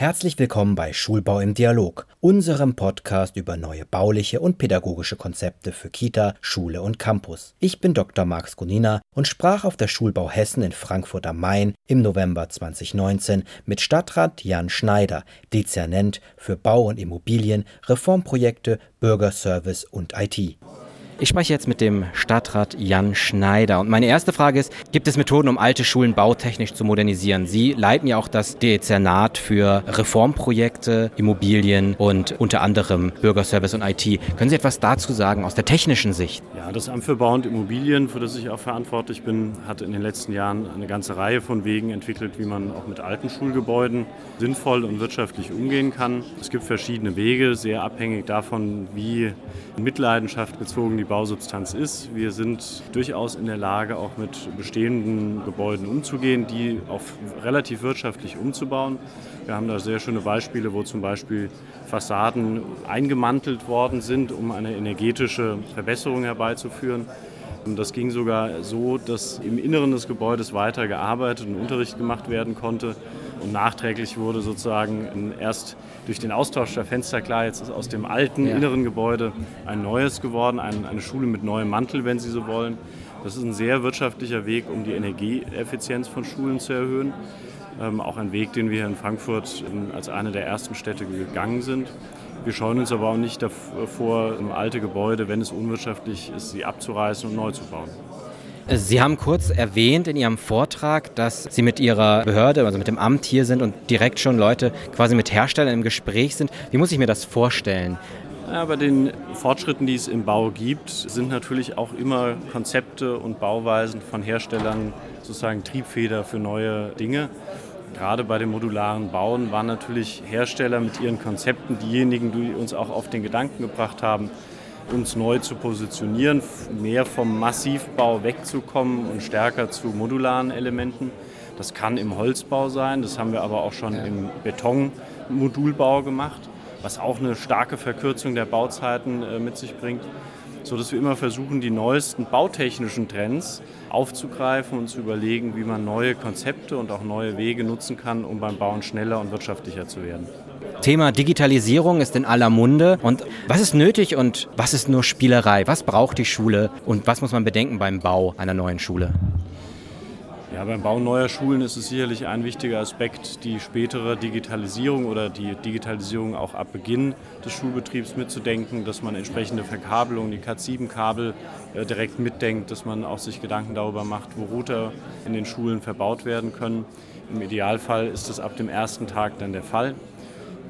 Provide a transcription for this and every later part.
Herzlich willkommen bei Schulbau im Dialog, unserem Podcast über neue bauliche und pädagogische Konzepte für Kita, Schule und Campus. Ich bin Dr. Max Gunina und sprach auf der Schulbau Hessen in Frankfurt am Main im November 2019 mit Stadtrat Jan Schneider, Dezernent für Bau und Immobilien, Reformprojekte, Bürgerservice und IT. Ich spreche jetzt mit dem Stadtrat Jan Schneider. Und meine erste Frage ist, gibt es Methoden, um alte Schulen bautechnisch zu modernisieren? Sie leiten ja auch das Dezernat für Reformprojekte, Immobilien und unter anderem Bürgerservice und IT. Können Sie etwas dazu sagen aus der technischen Sicht? Ja, das Amt für Bau und Immobilien, für das ich auch verantwortlich bin, hat in den letzten Jahren eine ganze Reihe von Wegen entwickelt, wie man auch mit alten Schulgebäuden sinnvoll und wirtschaftlich umgehen kann. Es gibt verschiedene Wege, sehr abhängig davon, wie in Mitleidenschaft gezogen die Bausubstanz ist. Wir sind durchaus in der Lage, auch mit bestehenden Gebäuden umzugehen, die auch relativ wirtschaftlich umzubauen. Wir haben da sehr schöne Beispiele, wo zum Beispiel Fassaden eingemantelt worden sind, um eine energetische Verbesserung herbeizuführen. Und das ging sogar so, dass im Inneren des Gebäudes weiter gearbeitet und Unterricht gemacht werden konnte. Und nachträglich wurde sozusagen erst durch den Austausch der Fenster klar, jetzt ist aus dem alten ja. inneren Gebäude ein neues geworden, ein, eine Schule mit neuem Mantel, wenn Sie so wollen. Das ist ein sehr wirtschaftlicher Weg, um die Energieeffizienz von Schulen zu erhöhen. Ähm, auch ein Weg, den wir hier in Frankfurt in, als eine der ersten Städte gegangen sind. Wir scheuen uns aber auch nicht davor, alte Gebäude, wenn es unwirtschaftlich ist, sie abzureißen und neu zu bauen. Sie haben kurz erwähnt in Ihrem Vortrag, dass Sie mit Ihrer Behörde, also mit dem Amt hier sind und direkt schon Leute quasi mit Herstellern im Gespräch sind. Wie muss ich mir das vorstellen? Ja, bei den Fortschritten, die es im Bau gibt, sind natürlich auch immer Konzepte und Bauweisen von Herstellern sozusagen Triebfeder für neue Dinge. Gerade bei dem modularen Bauen waren natürlich Hersteller mit ihren Konzepten diejenigen, die uns auch auf den Gedanken gebracht haben, uns neu zu positionieren, mehr vom Massivbau wegzukommen und stärker zu modularen Elementen. Das kann im Holzbau sein, das haben wir aber auch schon im Betonmodulbau gemacht, was auch eine starke Verkürzung der Bauzeiten äh, mit sich bringt, sodass wir immer versuchen, die neuesten bautechnischen Trends aufzugreifen und zu überlegen, wie man neue Konzepte und auch neue Wege nutzen kann, um beim Bauen schneller und wirtschaftlicher zu werden. Thema Digitalisierung ist in aller Munde. Und was ist nötig und was ist nur Spielerei? Was braucht die Schule und was muss man bedenken beim Bau einer neuen Schule? Ja, beim Bau neuer Schulen ist es sicherlich ein wichtiger Aspekt, die spätere Digitalisierung oder die Digitalisierung auch ab Beginn des Schulbetriebs mitzudenken, dass man entsprechende Verkabelungen, die Cat7-Kabel äh, direkt mitdenkt, dass man auch sich Gedanken darüber macht, wo Router in den Schulen verbaut werden können. Im Idealfall ist das ab dem ersten Tag dann der Fall.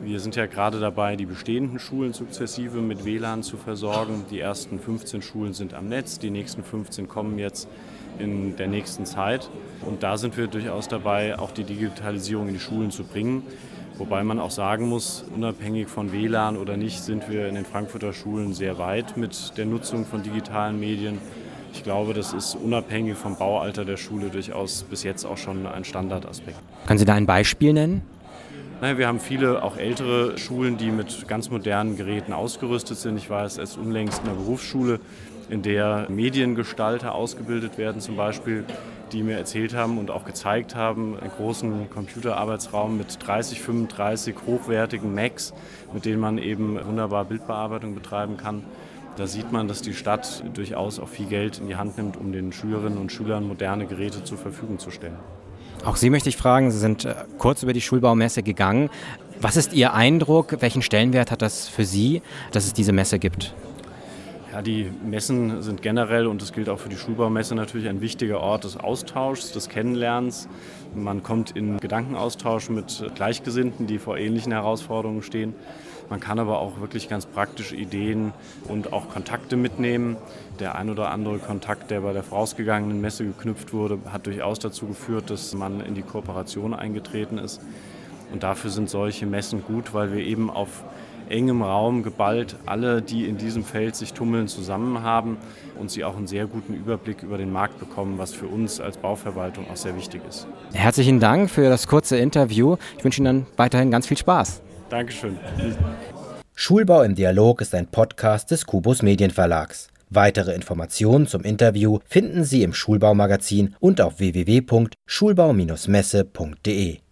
Wir sind ja gerade dabei, die bestehenden Schulen sukzessive mit WLAN zu versorgen. Die ersten 15 Schulen sind am Netz, die nächsten 15 kommen jetzt in der nächsten Zeit. Und da sind wir durchaus dabei, auch die Digitalisierung in die Schulen zu bringen. Wobei man auch sagen muss, unabhängig von WLAN oder nicht, sind wir in den Frankfurter Schulen sehr weit mit der Nutzung von digitalen Medien. Ich glaube, das ist unabhängig vom Baualter der Schule durchaus bis jetzt auch schon ein Standardaspekt. Können Sie da ein Beispiel nennen? Naja, wir haben viele auch ältere Schulen, die mit ganz modernen Geräten ausgerüstet sind. Ich war erst unlängst in einer Berufsschule, in der Mediengestalter ausgebildet werden zum Beispiel, die mir erzählt haben und auch gezeigt haben, einen großen Computerarbeitsraum mit 30, 35 hochwertigen Macs, mit denen man eben wunderbar Bildbearbeitung betreiben kann. Da sieht man, dass die Stadt durchaus auch viel Geld in die Hand nimmt, um den Schülerinnen und Schülern moderne Geräte zur Verfügung zu stellen. Auch Sie möchte ich fragen, Sie sind äh, kurz über die Schulbaumesse gegangen. Was ist Ihr Eindruck? Welchen Stellenwert hat das für Sie, dass es diese Messe gibt? Ja, die Messen sind generell, und das gilt auch für die Schulbaumesse, natürlich ein wichtiger Ort des Austauschs, des Kennenlernens. Man kommt in Gedankenaustausch mit Gleichgesinnten, die vor ähnlichen Herausforderungen stehen. Man kann aber auch wirklich ganz praktische Ideen und auch Kontakte mitnehmen. Der ein oder andere Kontakt, der bei der vorausgegangenen Messe geknüpft wurde, hat durchaus dazu geführt, dass man in die Kooperation eingetreten ist. Und dafür sind solche Messen gut, weil wir eben auf engem Raum geballt alle, die in diesem Feld sich tummeln, zusammen haben und sie auch einen sehr guten Überblick über den Markt bekommen, was für uns als Bauverwaltung auch sehr wichtig ist. Herzlichen Dank für das kurze Interview. Ich wünsche Ihnen dann weiterhin ganz viel Spaß. Dankeschön. Schulbau im Dialog ist ein Podcast des Kubus Medienverlags. Weitere Informationen zum Interview finden Sie im Schulbaumagazin und auf www.schulbau-messe.de.